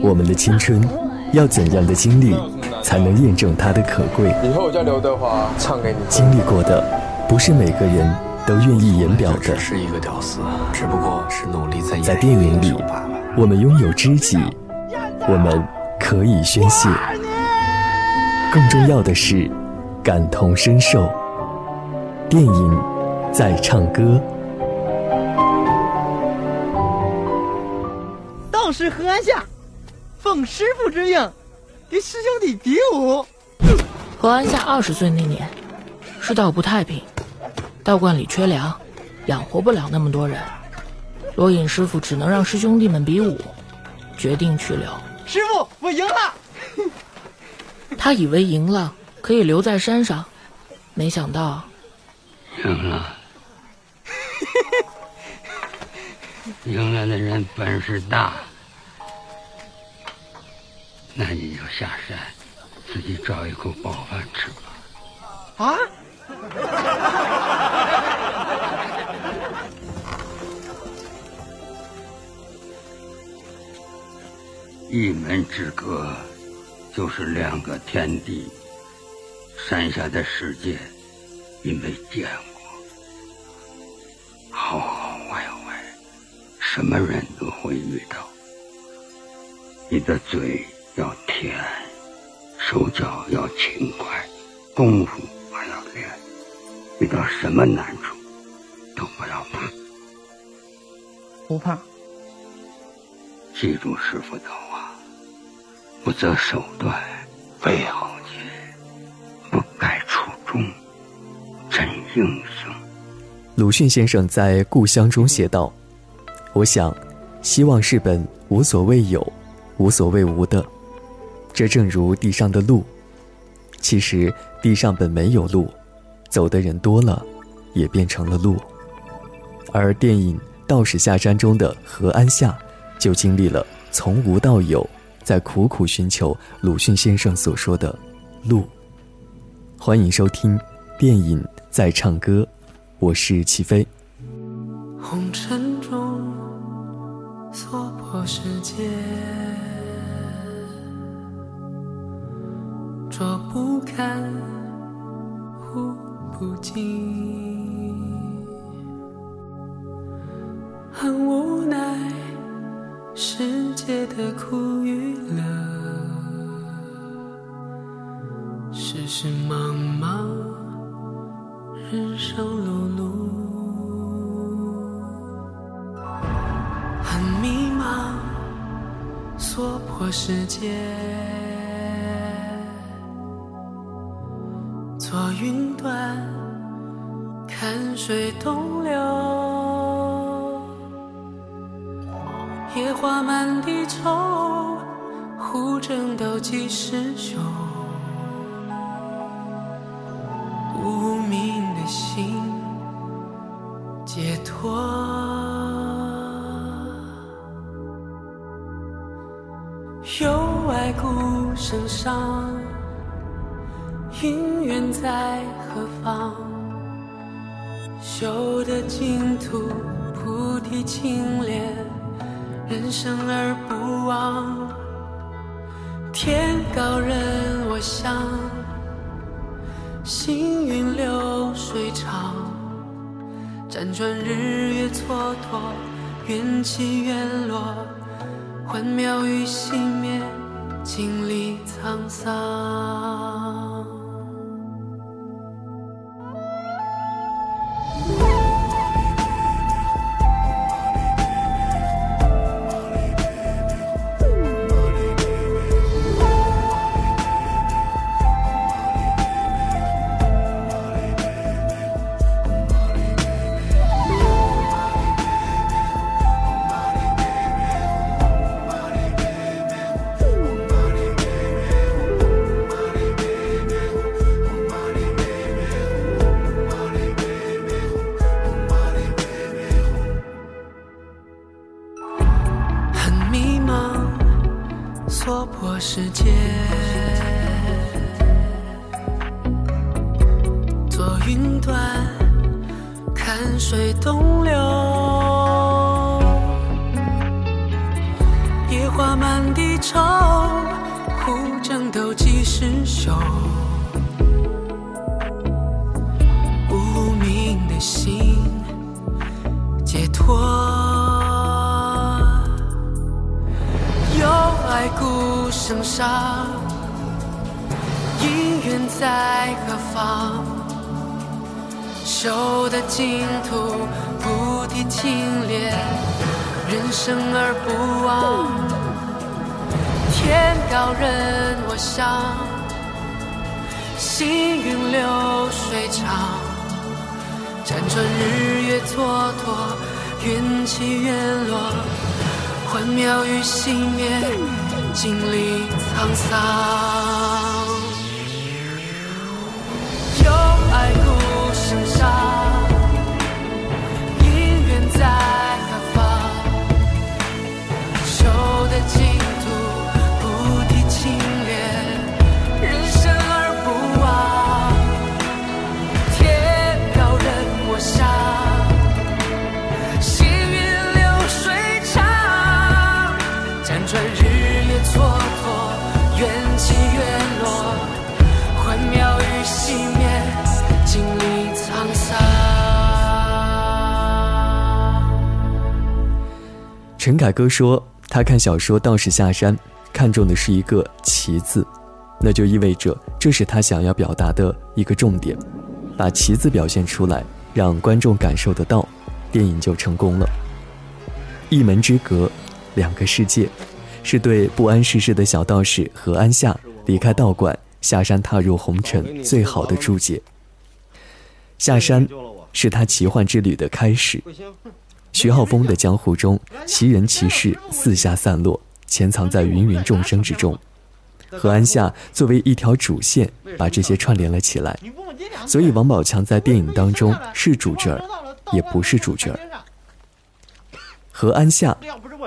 我们的青春，要怎样的经历才能验证它的可贵？以后我叫刘德华，唱给你。经历过的，不是每个人都愿意言表的。只是一个屌丝，只不过是努力在在电影里，我们拥有知己，我们可以宣泄。更重要的是，感同身受。电影在唱歌。到时河岸下，奉师傅之命，给师兄弟比武。何安夏二十岁那年，世道不太平，道观里缺粮，养活不了那么多人。罗隐师傅只能让师兄弟们比武，决定去留。师傅，我赢了。他以为赢了可以留在山上，没想到赢了。赢了的人本事大。那你就下山，自己找一口饱饭吃吧。啊！一门之隔，就是两个天地。山下的世界，你没见过。好好坏坏，什么人都会遇到。你的嘴。要甜，手脚要勤快，功夫还要练。遇到什么难处都不要怕，不怕。记住师傅的话：不择手段，为豪杰；不改初衷，真英雄。鲁迅先生在《故乡》中写道：“我想，希望是本无所谓有，无所谓无的。”这正如地上的路，其实地上本没有路，走的人多了，也变成了路。而电影《道士下山》中的何安夏，就经历了从无到有，在苦苦寻求鲁迅先生所说的路。欢迎收听电影在唱歌，我是齐飞。红尘说不堪，呼不尽，很无奈，世界的苦与乐，世事茫茫，人生碌碌，很迷茫，娑婆世界。坐云端，看水东流，野花满地愁，胡争斗几时休？无名的心，解脱，幽哀孤身上。姻缘在何方？修得净土，菩提清莲，人生而不忘。天高任我想，行云流水长。辗转日月蹉跎，缘起缘落，幻妙与熄灭，经历沧桑。落魄世界，坐云端，看水东流。野花满地愁，苦争斗几时休？无名的心孤身上，姻缘在何方？修的净土，菩提清莲，人生而不忘。天高任我想，行云流水长，辗转日月蹉跎，缘起缘落，幻妙与熄灭，经历沧桑。缘起缘落，幻妙与熄灭，经历沧桑。陈凯歌说，他看小说《道士下山》，看中的是一个“奇”字，那就意味着这是他想要表达的一个重点，把“奇”字表现出来，让观众感受得到，电影就成功了。一门之隔，两个世界，是对不谙世事的小道士何安夏离开道观下山踏入红尘最好的注解。下山是他奇幻之旅的开始。徐浩峰的江湖中，奇人奇事四下散落，潜藏在芸芸众生之中。何安夏作为一条主线，把这些串联了起来。所以王宝强在电影当中是主角儿，也不是主角儿。何安夏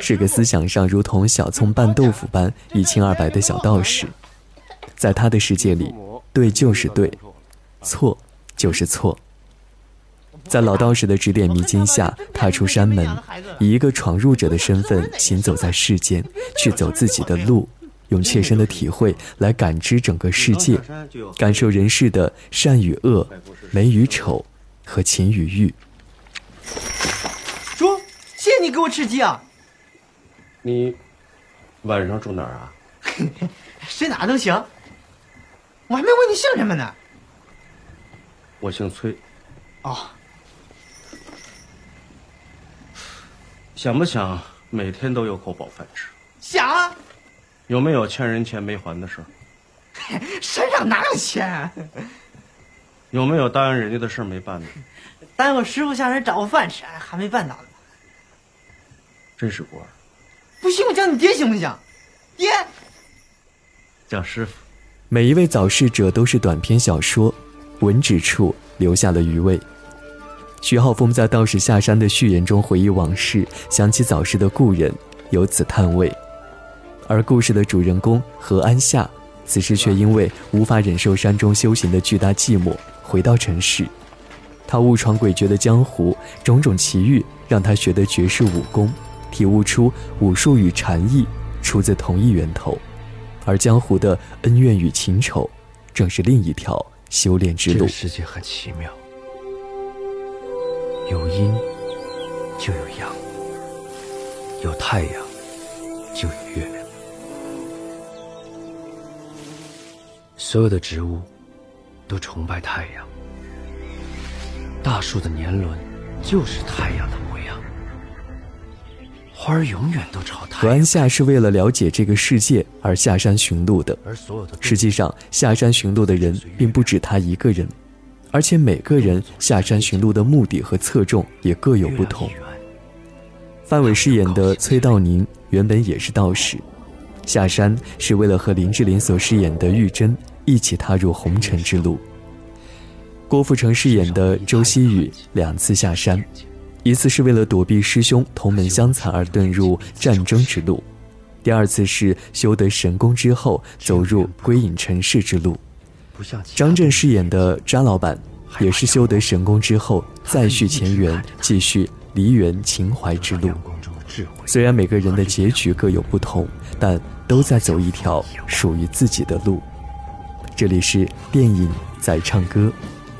是个思想上如同小葱拌豆腐般一清二白的小道士，在他的世界里，对就是对，错就是错。在老道士的指点迷津下，踏出山门，以一个闯入者的身份行走在世间，去走自己的路，用切身的体会来感知整个世界，感受人世的善与恶、美与丑和情与欲。叔，谢谢你给我吃鸡啊！你晚上住哪儿啊？睡哪都行。我还没问你姓什么呢。我姓崔，哦，想不想每天都有口饱饭吃？想啊，有没有欠人钱没还的事儿？身上哪有钱？有没有答应人家的事儿没办的？耽误师傅下山找个饭吃，还没办到呢。真是孤儿，不信我叫你爹行不行？爹，叫师傅。每一位早逝者都是短篇小说，文指处留下了余味。徐浩峰在《道士下山》的序言中回忆往事，想起早逝的故人，由此叹味。而故事的主人公何安夏，此时却因为无法忍受山中修行的巨大寂寞，回到城市。他误闯诡谲的江湖，种种奇遇让他学得绝世武功，体悟出武术与禅意出自同一源头，而江湖的恩怨与情仇，正是另一条修炼之路这个。世界很奇妙，有阴就有阳，有太阳就有月亮。所有的植物都崇拜太阳，大树的年轮就是太阳的模样，花儿永远都朝太何安阳。夏是为了了解这个世界而下山寻路的。而所有的实际上，下山寻路的人并不止他一个人，而且每个人下山寻路的目的和侧重也各有不同范伟饰演的崔道宁原本也是道士，下山是为了和林志玲所饰演的玉珍一起踏入红尘之路。郭富城饰演的周希宇两次下山，一次是为了躲避师兄同门相残而遁入战争之路，第二次是修得神功之后走入归隐尘世之路。张震饰演的张老板，也是修得神功之后再续前缘，继续梨园情怀之路。虽然每个人的结局各有不同，但都在走一条属于自己的路。这里是电影在唱歌，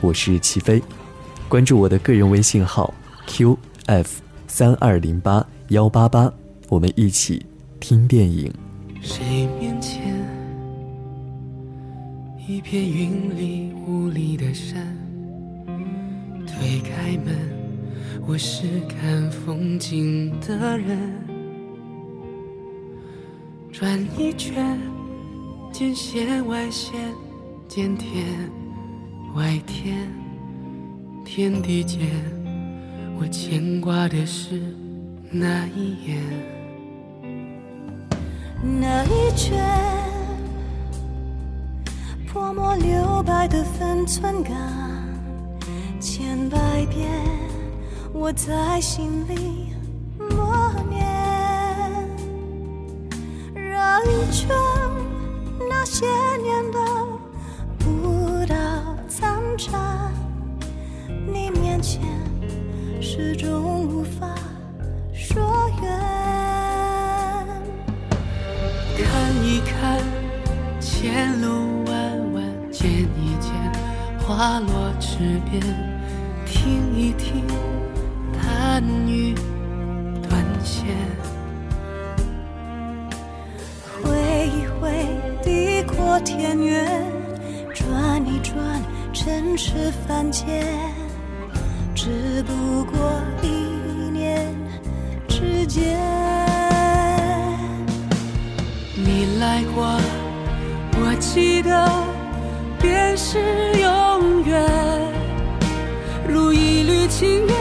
我是齐飞，关注我的个人微信号 qf 三二零八幺八八，我们一起听电影。谁面前一片云里雾里的山，推开门，我是看风景的人。转一圈，见线外线，见天外天，天地间，我牵挂的是那一眼。那一圈泼墨留白的分寸感，千百遍我在心里默念。绕一圈那些年的舞蹈残渣，你面前始终无法说远。看一看前路弯弯，见一见花落池边，听一听弹语断弦，挥一挥地阔天远，转一转尘世凡间，只不过一念之间。你来过，我记得便是永远，如一缕青烟，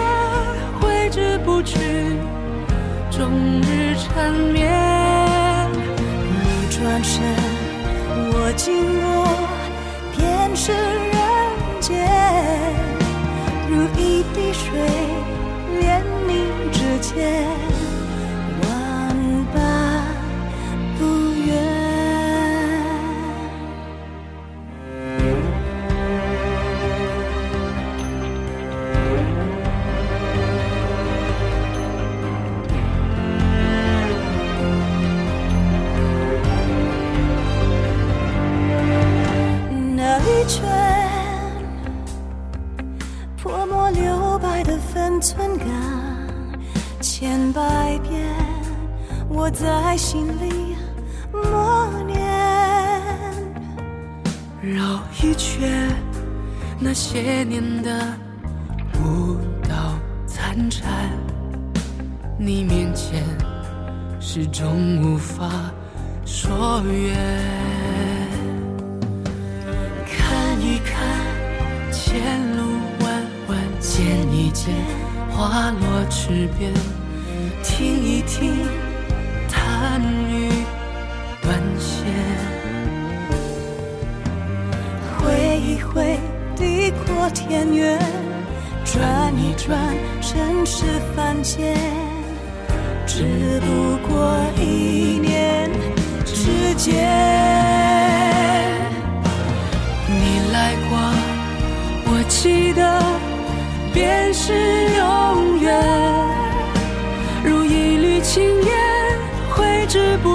挥之不去，终日缠绵。你转身，我经过，便是人间，滴水，连你指尖，千百遍我在心里默念。绕一圈那些年的舞蹈残蝉，你面前始终无法说远。看一看前路弯弯，见一见花落池边，听一听弹语断弦。挥一挥地阔天远，转一转尘世凡间，只不过一念之间。你来过，我记得便是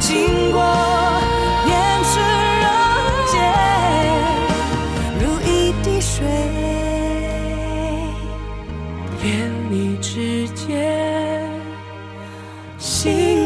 经过眼神热间如一滴水恋你指尖心